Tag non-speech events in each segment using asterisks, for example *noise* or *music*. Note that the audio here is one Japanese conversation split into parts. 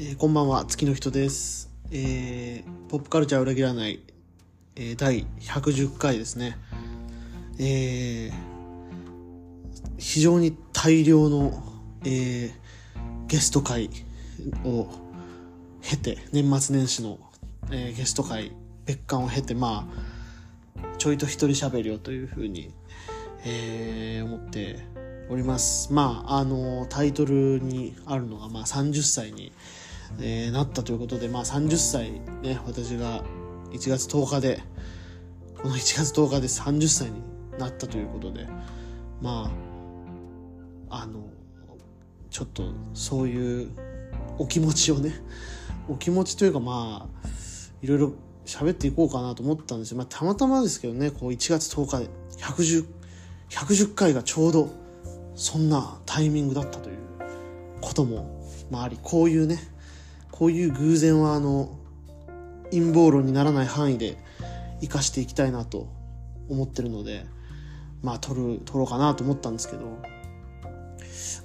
えーこんばんは、月の人です。えーポップカルチャー裏切らない、えー第110回ですね。えー非常に大量の、えーゲスト会を経て、年末年始の、えーゲスト会、別館を経て、まあ、ちょいと一人喋りをというふうに、えー思っております。まあ、あの、タイトルにあるのが、まあ、30歳に、えーなったということで、まあ、30歳ね、私が1月10日で、この1月10日で30歳になったということで、まあ、あの、ちょっとそういうお気持ちをね、お気持ちというかまあ、いろいろ喋っていこうかなと思ったんですよ。まあ、たまたまですけどね、こう1月10日で110、110回がちょうどそんなタイミングだったということも、まあ、あり、こういうね、こういう偶然はあの、陰謀論にならない範囲で生かしていきたいなと思ってるので、まあ、取る、取ろうかなと思ったんですけど、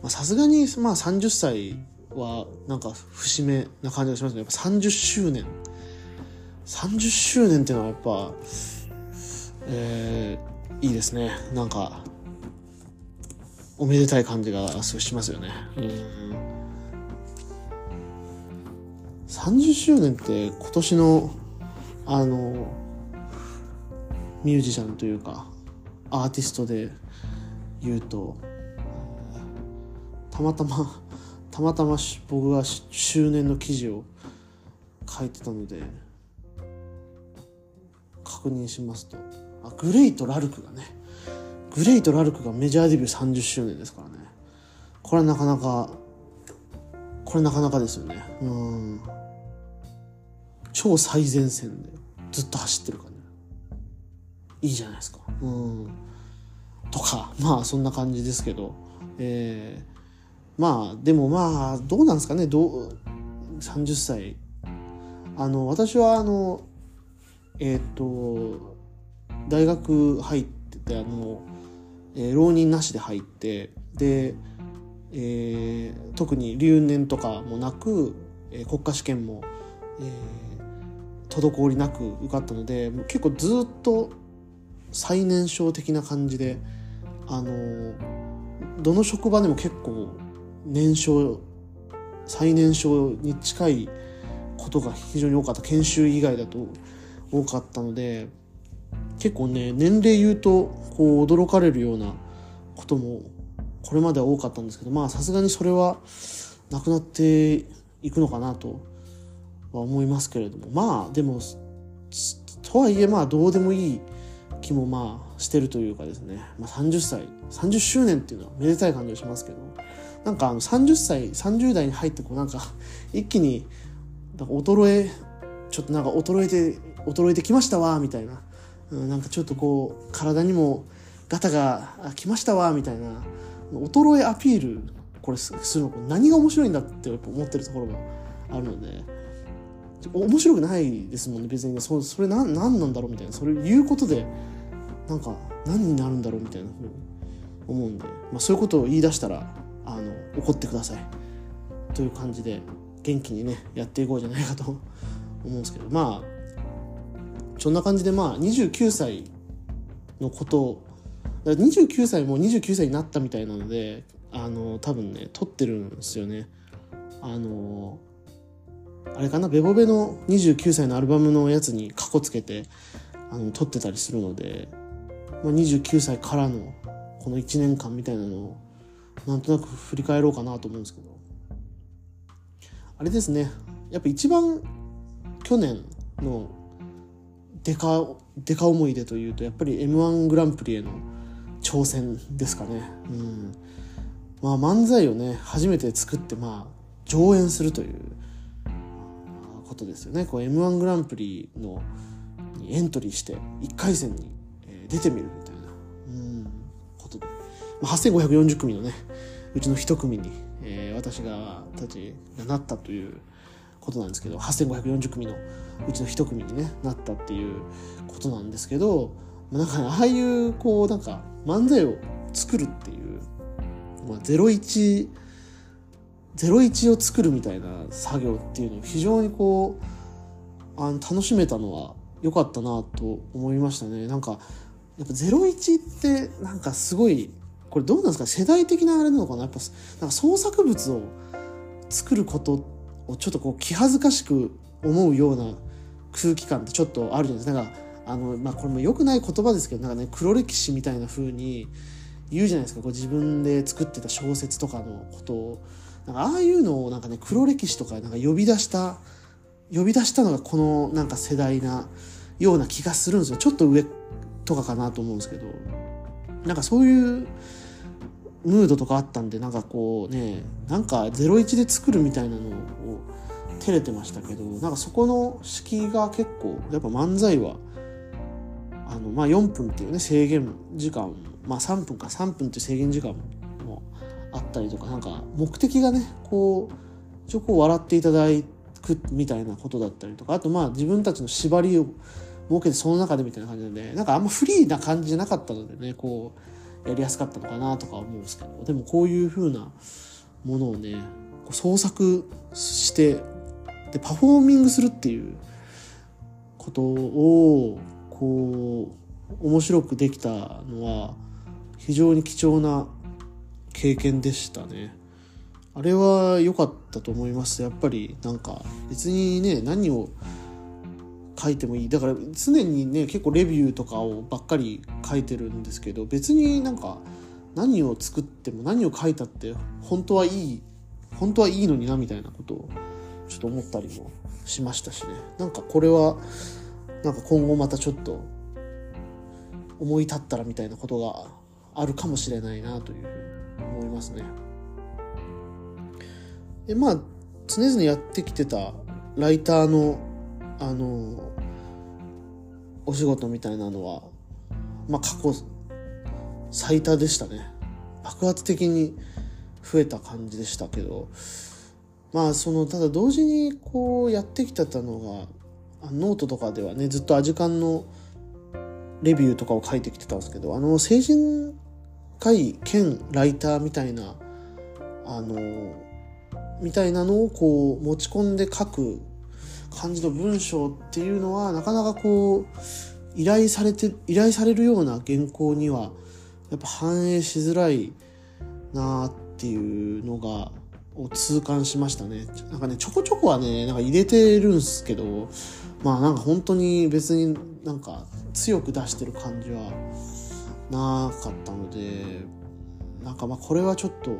さすがに、まあ30歳はなんか節目な感じがしますね。やっぱ30周年。30周年っていうのはやっぱ、えー、いいですね。なんか、おめでたい感じがすごいしますよね。うん。30周年って今年の、あの、ミュージシャンというか、アーティストで言うと、たまたまたまたま僕が周年の記事を書いてたので確認しますと。あグレイとラルクがね。グレイとラルクがメジャーデビュー30周年ですからね。これはなかなかこれなかなかですよね。うん。超最前線でずっと走ってる感じ。いいじゃないですか。うん。とかまあそんな感じですけど。えーまあでもまあどうなんですかね。どう30歳。あの私はあのえっ、と大学入っててあの、えー浪人なしで入ってで、えー特に留年とかもなく、えー国家試験も、えー滞りなく受かったのでもう結構ずっと最年少的な感じであのどの職場でも結構年少最年少に近いことが非常に多かった研修以外だと多かったので結構ね年齢言うとこう驚かれるようなこともこれまでは多かったんですけどまあさすがにそれはなくなっていくのかなとは思いますけれどもまあでもとはいえまあどうでもいい気もまあしてるというかですね、まあ、30歳30周年っていうのはめでたい感じがしますけど。なんかあの30歳30代に入ってこうなんか一気になんか衰えちょっとなんか衰えて衰えてきましたわみたいな、うん、なんかちょっとこう体にもガタがあきましたわみたいな。衰えアピールこれするの何が面白いんだってやっぱ思ってるところがあるので。面白くないですもんね別に。ねそそれ何何なんだろうみたいな。それ言うことでなんか何になるんだろうみたいなふうに思うんで、まあ、そういうことを言い出したらあの怒ってください。という感じで元気にねやっていこうじゃないかと *laughs* 思うんですけど。まあそんな感じでまあ29歳のこと29歳も29歳になったみたいなのであの多分ね撮ってるんですよね。あのあれかな？ベボベの29歳のアルバムのやつにカコつけてあの撮ってたりするので、まあ、29歳からのこの1年間みたいなのをなんとなく振り返ろうかなと思うんですけど。あれですね。やっぱ一番去年のデカデカ思い出というとやっぱり m 1グランプリへの挑戦ですかね。うん。まあ漫才をね初めて作ってまあ上演するということですよね。こう m 1グランプリのにエントリーして1回戦に出てみるみたいな。うん。ことで、まあ、8540組のねうちの一組に、えー私がたちがなったということなんですけど8540組のうちの一組にねなったっていうことなんですけどまあなんかねああいうこうなんか漫才を作るっていう、まあ、01 01を作るみたいな作業っていうのを非常にこうあの楽しめたのは良かったなと思いましたね。なんかやっぱ01ってなんかすごいこれどうなんですか？世代的なあれなのかな？やっぱなんか創作物を作ることをちょっとこう気恥ずかしく思うような空気感ってちょっとあるじゃないですか。なんかあのまあこれも良くない言葉ですけどなんかね黒歴史みたいな風に言うじゃないですか。こう自分で作ってた小説とかのことを。なんかああいうのをなんかね黒歴史とかなんか呼び出した呼び出したのがこのなんか世代なような気がするんですよ。ちょっと上とかかなと思うんですけど。なんかそういうムードとかあったんでなんかこうねなんか01で作るみたいなのを照れてましたけどなんかそこの敷居が結構やっぱ漫才はあのまあ4分っていうね制限時間まあ3分か3分っていう制限時間もあったりとかなんか目的がねこう一応こう笑っていただくみたいなことだったりとかあとまあ自分たちの縛りを設けてその中でみたいな感じなでなんかあんまフリーな感じじゃなかったのでねこうやりやすかったのかなとか思うんですけどでもこういう風なものをね創作してでパフォーミングするっていうことをこう面白くできたのは非常に貴重な経験でしたね。あれは良かったと思います。やっぱりなんか別にね何を書いてもいいだから常にね結構レビューとかをばっかり書いてるんですけど別になんか何を作っても何を書いたって本当はいい本当はいいのになみたいなことをちょっと思ったりもしましたしねなんかこれはなんか今後またちょっと思い立ったらみたいなことがあるかもしれないなというふうに思いますね。でまあ常々やってきてたライターのあのお仕事みたいなのはまあ過去最多でしたね爆発的に増えた感じでしたけどまあそのただ同時にこうやってきてたのがノートとかではねずっとアジカンのレビューとかを書いてきてたんですけどあの精神科医兼ライターみたいなあのみたいなのをこう持ち込んで書く感じの文章っていうのはなかなかこう依頼されて依頼されるような原稿にはやっぱ反映しづらいなっていうのがを痛感しましたね。なんかねちょこちょこはねなんか入れてるんすけどまあなんか本当に別になんか強く出してる感じはなかったのでなんかまあこれはちょっと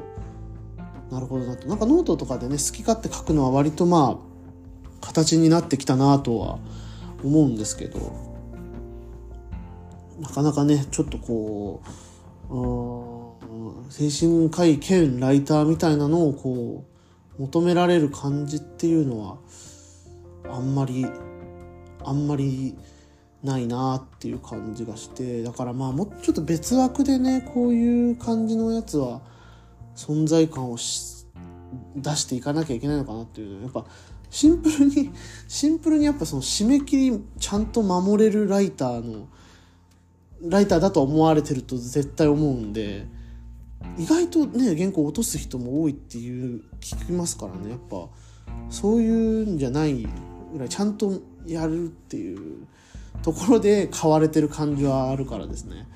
なるほどなと。なんかノートとかでね好き勝手書くのは割とまあ形になってきたなとは思うんですけどなかなかねちょっとこう精神科医兼ライターみたいなのをこう求められる感じっていうのはあんまりあんまりないなっていう感じがしてだからまあもうちょっと別枠でねこういう感じのやつは存在感を出していかなきゃいけないのかなっていうのはやっぱシンプルに *laughs* シンプルにやっぱその締め切りちゃんと守れるライターのライターだと思われてると絶対思うんで意外とね原稿落とす人も多いっていう聞きますからね。やっぱそういうんじゃないぐらいちゃんとやるっていうところで買われてる感じはあるからですね。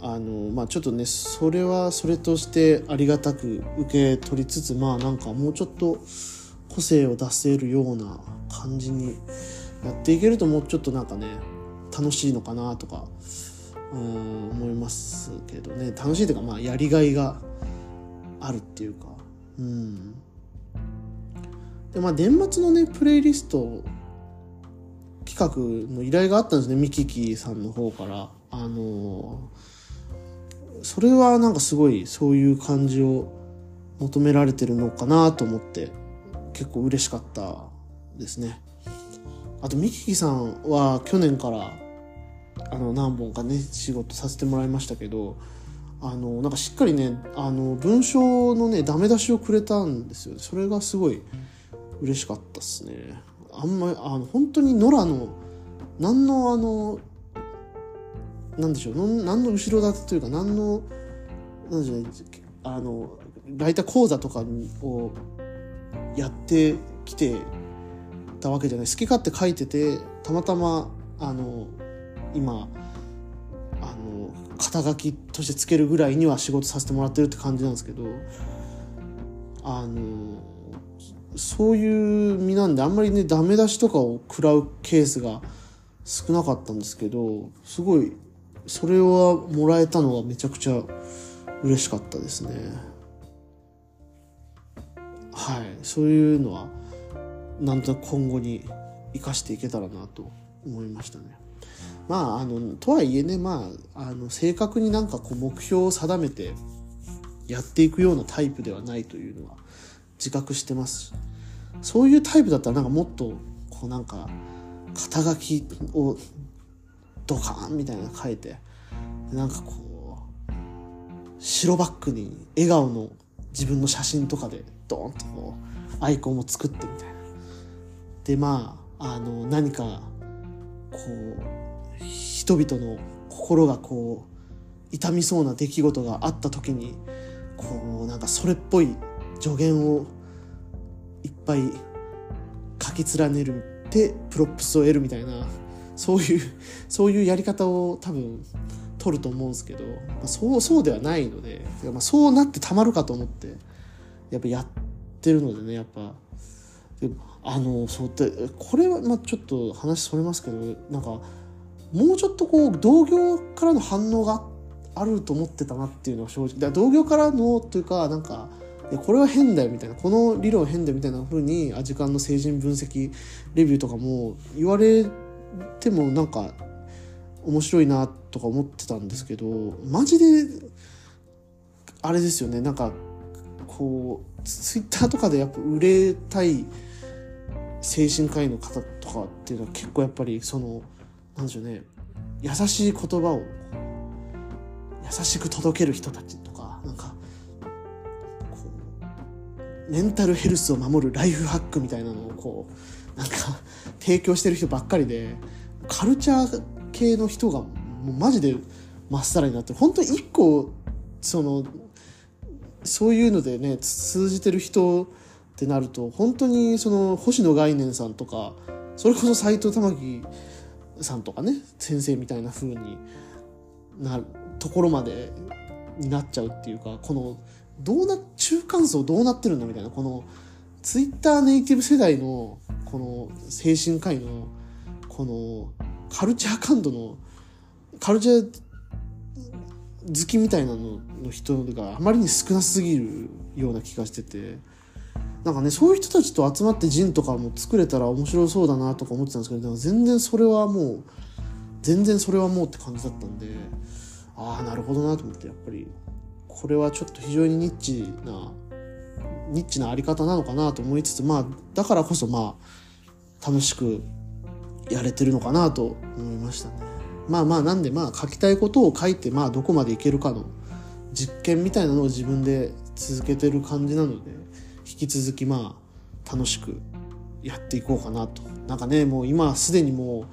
あのまあちょっとねそれはそれとしてありがたく受け取りつつまあなんかもうちょっと個性を出せるような感じにやっていけるともうちょっとなんかね楽しいのかなとかうん思いますけどね。楽しいというかまあやりがいがあるっていうか。うん。でまあ年末のねプレイリスト企画の依頼があったんですねミキキさんの方から。あのそれはなんかすごいそういう感じを求められてるのかなと思って結構嬉しかったですね。あとミキキさんは去年からあの何本かね仕事させてもらいましたけどあのなんかしっかりねあの文章のねダメ出しをくれたんですよそれがすごい嬉しかったっすね。あんまあの本当に野良の何のあのなんでしょう何の後ろ盾というか何のなんでしょうあのライター講座とかをやってきてたわけじゃない好き勝手書いててたまたまあの今あの肩書きとしてつけるぐらいには仕事させてもらってるって感じなんですけどあのそういう身なんであんまりねダメ出しとかを食らうケースが少なかったんですけどすごいそれはもらえたのはめちゃくちゃ嬉しかったですね。はい。そういうのはなんとなく今後に生かしていけたらなと思いましたね。まああのとはいえねまああの正確になんかこう目標を定めてやっていくようなタイプではないというのは自覚してますそういうタイプだったらなんかもっとこうなんか肩書きをドカーンみたいなの書いてなんかこう白バックに笑顔の自分の写真とかでドーンとこうアイコンを作ってみたいな。でまああの何かこう人々の心がこう痛みそうな出来事があった時にこうなんかそれっぽい助言をいっぱい書き連ねるってプロップスを得るみたいなそういう *laughs* そういうやり方を多分取ると思うんですけど、まあ、そうそうではないので、まあ、そうなってたまるかと思ってやっぱやってるのでねやっぱ。あのそうってこれはまあちょっと話それますけどなんかもうちょっとこう同業からの反応があると思ってたなっていうのは正直。同業からのというかなんかこれは変だよみたいなこの理論変だよみたいな風にアジカンの成人分析レビューとかも言われてもなんか面白いなとか思ってたんですけどマジであれですよね。なんかこうツイッターとかでやっぱ売れたい精神科医の方とかっていうのは結構やっぱりそのなんでしょうね。優しい言葉を優しく届ける人たちメンタルヘルスを守るライフハックみたいなのをこうなんか提供してる人ばっかりでカルチャー系の人がもうマジでまっさらになって本当に一個そのそういうのでね通じてる人ってなると本当にその星野概念さんとかそれこそ斎藤玉樹さんとかね先生みたいな風になるところまでになっちゃうっていうかこのどうな中間層どうなってるんだみたいなこのツイッターネイティブ世代のこの精神科医のこのカルチャー感度のカルチャー好きみたいなのの人があまりに少なすぎるような気がしててなんかねそういう人たちと集まってジンとかも作れたら面白そうだなとか思ってたんですけど全然それはもう全然それはもうって感じだったんでああなるほどなと思ってやっぱりこれはちょっと非常にニッチなニッチなあり方なのかなと思いつつまあだからこそまあ楽しくやれてるのかなと思いましたね。まあまあなんでまあ書きたいことを書いてまあどこまでいけるかの実験みたいなのを自分で続けてる感じなので引き続きまあ楽しくやっていこうかなと。なんかねもう今すでにも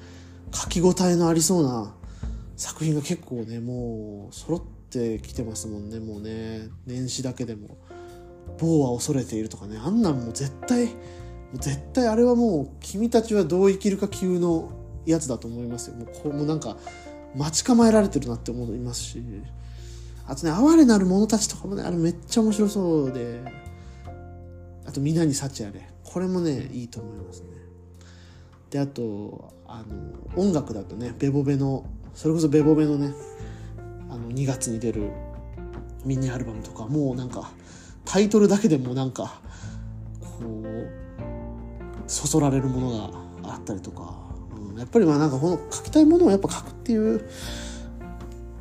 う書き応えのありそうな作品が結構ねもう揃ってってきてますもんねもうね。年始だけでも「某は恐れている」とかね。あんなんもう絶対絶対あれはもう君たちはどう生きるか級のやつだと思いますよ。もうこうもうなんか待ち構えられてるなって思いますし。あとね哀れなる者たちとかもねあれめっちゃ面白そうで。あと皆に幸あれこれもねいいと思いますね。であとあの音楽だとねベボベのそれこそベボベのねあの2月に出るミニアルバムとかもうなんかタイトルだけでもなんかこうそそられるものがあったりとか、うん、やっぱりまあなんかこの書きたいものをやっぱ書くっていう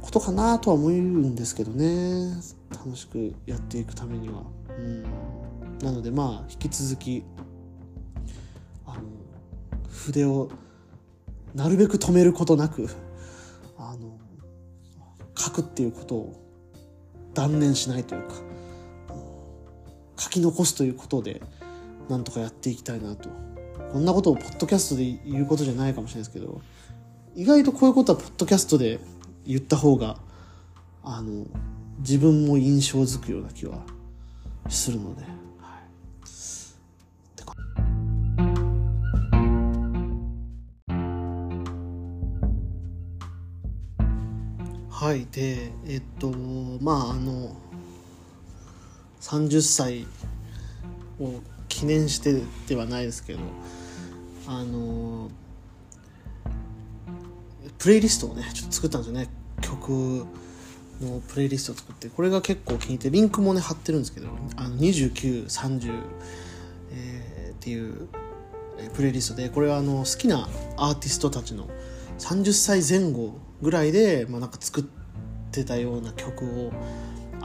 ことかなとは思うんですけどね楽しくやっていくためには。うん、なのでまあ引き続きあの筆をなるべく止めることなく書くっていうことを断念しないというか、書き残すということでなんとかやっていきたいなと。こんなことをポッドキャストで言うことじゃないかもしれないですけど意外とこういうことはポッドキャストで言った方があの自分も印象づくような気はするので、はいでえっとまああの30歳を記念してではないですけどあのプレイリストをねちょっと作ったんですよね。曲のプレイリストを作ってこれが結構気に入ってリンクもね貼ってるんですけどあの2930、えー、っていうプレイリストでこれはあの好きなアーティストたちの30歳前後ぐらいで、まあ、なんか作ってたような曲を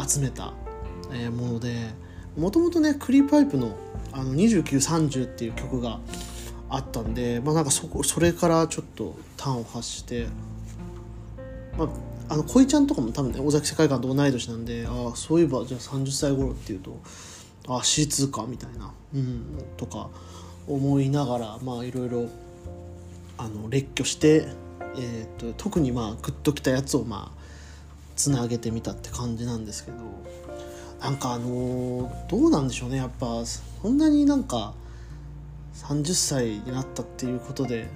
集めた、えものでもともとねクリーパイプのあの2930っていう曲があったんで、まあ、なんかそこそれからちょっと端を発して、まあ、あの恋ちゃんとかも多分ね尾崎世界観と同い年なんでああそういえばじゃあ30歳頃っていうとああ C2 かみたいな、うん、とか思いながらまあいろいろあの列挙して、えーと、特にまあグッときたやつをまあつなげてみたって感じなんですけどなんかあのー、どうなんでしょうねやっぱそんなになんか30歳になったっていうことで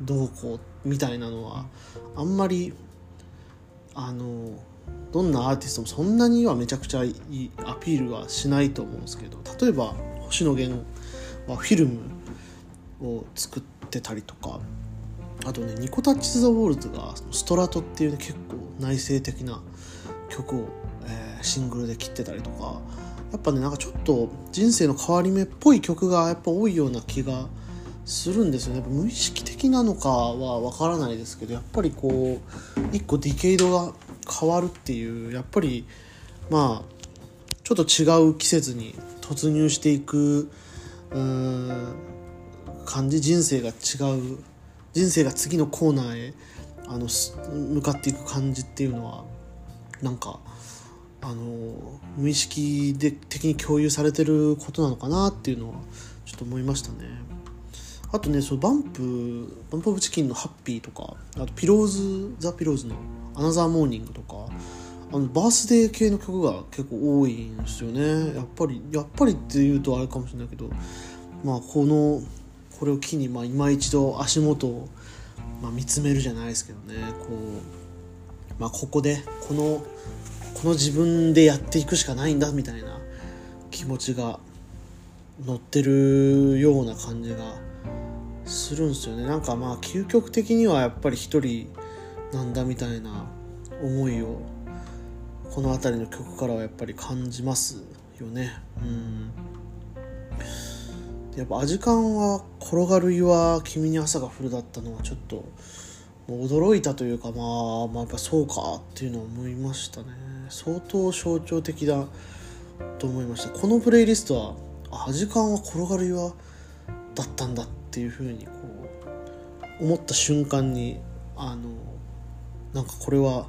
どうこうみたいなのはあんまりあのどんなアーティストもそんなにはめちゃくちゃいいアピールはしないと思うんですけど例えば星野源はフィルムを作ってたりとかあとねニコタッチ・ザ・ウォールズが「ストラト」っていうね結構内省的な曲を、えー、シングルで切ってたりとかやっぱねなんかちょっと人生の変わり目っぽい曲がやっぱ多いような気がするんですよね。やっぱ無意識的なのかはわからないですけどやっぱりこう一個ディケイドが変わるっていうやっぱりまあちょっと違う季節に突入していく感じ人生が違う人生が次のコーナーへあの向かっていく感じっていうのはなんかあの無意識で的に共有されてることなのかなっていうのはちょっと思いましたね。あとね、そのバンプ、バンプオブチキンのハッピーとか、あとピローズ、ザ・ピローズのアナザーモーニングとか、あのバースデー系の曲が結構多いんですよね。やっぱり、やっぱりっていうとあれかもしれないけど、まあこの、これを機に、まあ今一度足元を、まあ、見つめるじゃないですけどね、こう、まあここで、このこの自分でやっていくしかないんだみたいな気持ちが乗ってるような感じがするんですよね。なんかまあ究極的にはやっぱり一人なんだみたいな思いをこの辺りの曲からはやっぱり感じますよね。うん。やっぱ「アジカンは転がる岩君に朝が降る」だったのはちょっと驚いたというかまあまあやっぱそうかっていうのを思いましたね。相当象徴的だと思いました。このプレイリストはあ時間は転がる岩だったんだっていうふうにこう思った瞬間にあのなんかこれは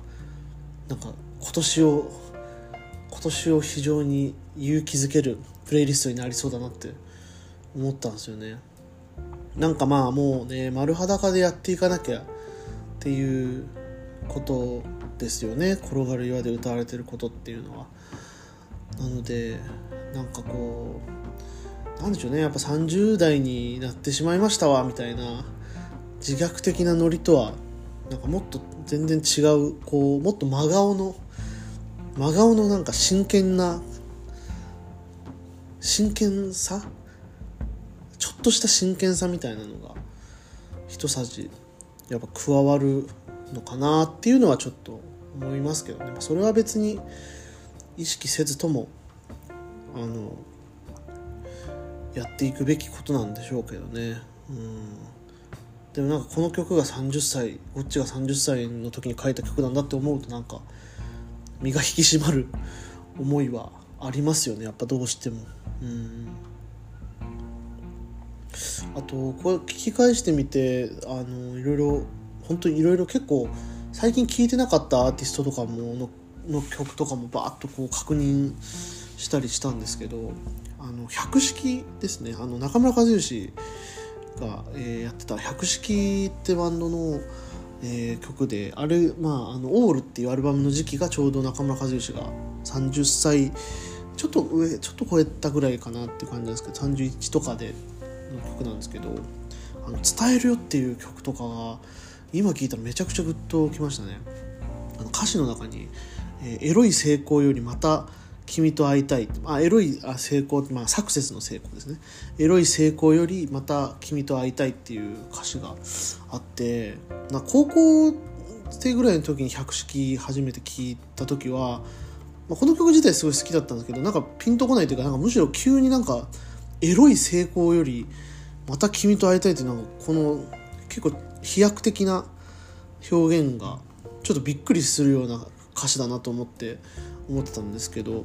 なんか今年を今年を非常に勇気づけるプレイリストになりそうだなって思ったんですよね。なんかまあもうね丸裸でやっていかなきゃっていうことですよね。転がる岩で歌われてることっていうのは。なのでなんかこうなんでしょうね。やっぱ30代になってしまいましたわみたいな自虐的なノリとはなんかもっと全然違うこうもっと真顔の真顔のなんか真剣な真剣さっとした真剣さみたいなのが一さじやっぱ加わるのかなっていうのはちょっと思いますけどね、それは別に意識せずともあのやっていくべきことなんでしょうけどね。うん。でもなんかこの曲が30歳こっちが30歳の時に書いた曲なんだって思うとなんか身が引き締まる思いはありますよね。やっぱどうしても。うん。あとこれ聞き返してみてあのいろいろ本当にいろいろ結構最近聴いてなかったアーティストとかものの曲とかもバーッとこう確認したりしたんですけどあの百式ですね。あの中村和義が、えー、やってた百式ってバンドのえー、曲であれ、まあ、あの「オール」っていうアルバムの時期がちょうど中村和義が30歳ちょっと上ちょっと超えたぐらいかなって感じなんですけど31とかで曲なんですけど「あの伝えるよ」っていう曲とかが今聴いたらめちゃくちゃグッときましたね。あの歌詞の中に、えー、エロい成功よりまた君と会いたい」あエロいあ成功、まあ、サクセスの成功ですねエロい成功よりまた君と会いたいっていう歌詞があってな高校生ぐらいの時に百式初めて聞いた時は、まあ、この曲自体すごい好きだったんですけどなんかピンとこないというかなんかむしろ急になんかエロい成功よりまた君と会いたいっていうのがこの結構飛躍的な表現がちょっとびっくりするような歌詞だなと思って思ってたんですけどい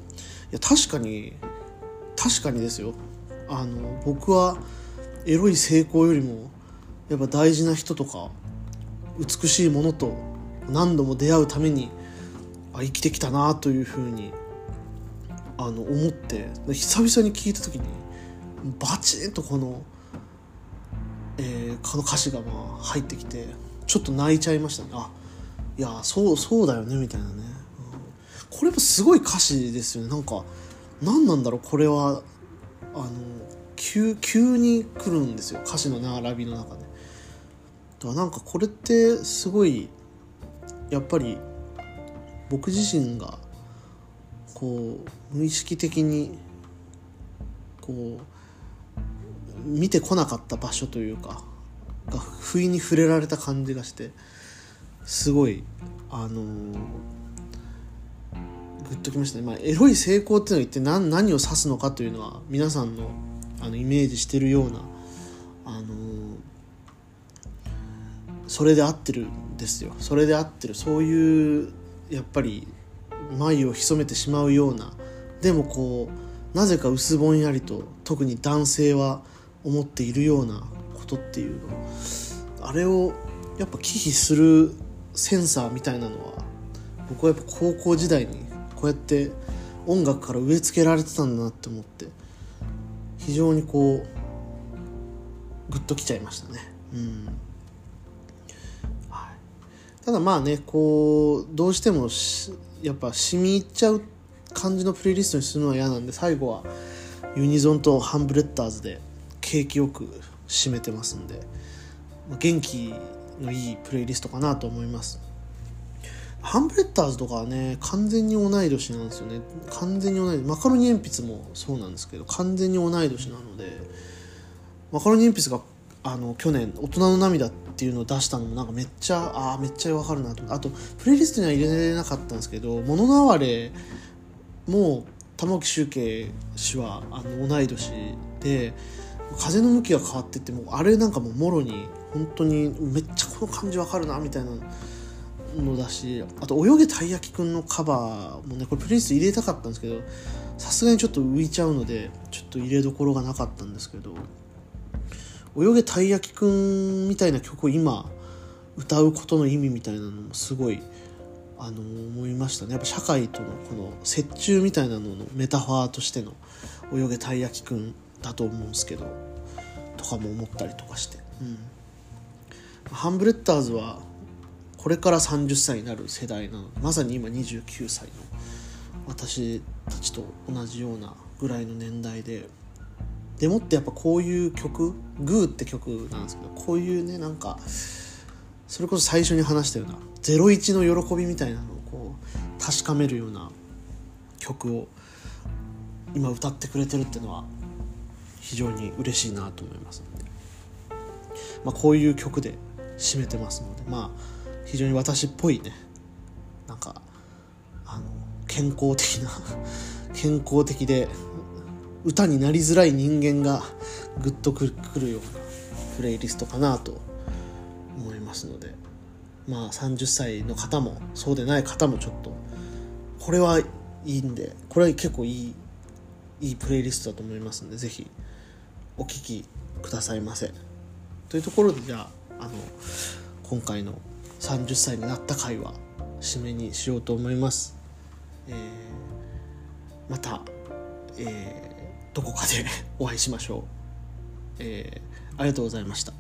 や確かに確かにですよ。あの僕はエロい成功よりもやっぱ大事な人とか美しいものと何度も出会うためにあ生きてきたなというふうにあの思って久々に聞いた時にバチンとこの、えー、この歌詞がまあ入ってきてちょっと泣いちゃいましたね。あいやそうそうだよねみたいなね。これもすごい歌詞ですよね。なんか何なんだろうこれはあの急急に来るんですよ。歌詞の並びの中で。だからなんかこれってすごいやっぱり僕自身がこう無意識的にこう見てこなかった場所というかが不意に触れられた感じがしてすごいあのーグッときましたね、まあ、エロい成功っていうのは一体何何を指すのかというのは皆さんのあのイメージしてるような、あのー、それで合ってるんですよ。それで合ってる。そういうやっぱり眉を潜めてしまうようなでもこうなぜか薄ぼんやりと特に男性は思っているようなことっていうのあれをやっぱ忌避するセンサーみたいなのは僕はやっぱ高校時代にこうやって音楽から植え付けられてたんだなって思って非常にこうグッときちゃいましたね。うん、ただまあねこうどうしてもやっぱ染み入っちゃう感じのプレイリストにするのは嫌なんで最後はユニゾンとハンブレッダーズで景気よく締めてますんで元気のいいプレイリストかなと思います。ハンブレッダーズとかはね完全に同い年なんですよね。完全に同い年。マカロニ鉛筆もそうなんですけど完全に同い年なのでマカロニ鉛筆があの去年「大人の涙」っていうのを出したのもなんかめっちゃあめっちゃわかるなとあとプレイリストには入れなかったんですけど「物の哀れ」も玉置周慶氏はあの同い年で風の向きが変わっててもあれなんかもうもろに本当にめっちゃこの感じわかるなみたいなのだしあと泳げたい焼きくんのカバーもねこれプレイリス入れたかったんですけどさすがにちょっと浮いちゃうのでちょっと入れどころがなかったんですけど泳げたい焼きくんみたいな曲を今歌うことの意味みたいなのもすごいあの思いましたね。やっぱ社会とのこの折衷みたいなののメタファーとしての泳げたい焼きくんだと思うんですけどとかも思ったりとかして、うん、ハンブレッダーズはこれから30歳になる世代なの。でまさに今29歳の私たちと同じようなぐらいの年代で。でもってやっぱこういう曲「グー」って曲なんですけどこういうねなんかそれこそ最初に話したような「01の喜び」みたいなのをこう確かめるような曲を今歌ってくれてるっていうのは非常に嬉しいなと思いますので、まあ、こういう曲で締めてますので。まあ非常に私っぽいね。なんかあの健康的な *laughs* 健康的で歌になりづらい人間がグッとくるようなプレイリストかなと思いますので。まあ30歳の方もそうでない方もちょっとこれはいいんでこれは結構いいいいプレイリストだと思いますので是非お聴きくださいませ。というところでじゃああの今回の30歳になった回は締めにしようと思います。えー、また、えー、どこかで *laughs* お会いしましょう。えー、ありがとうございました。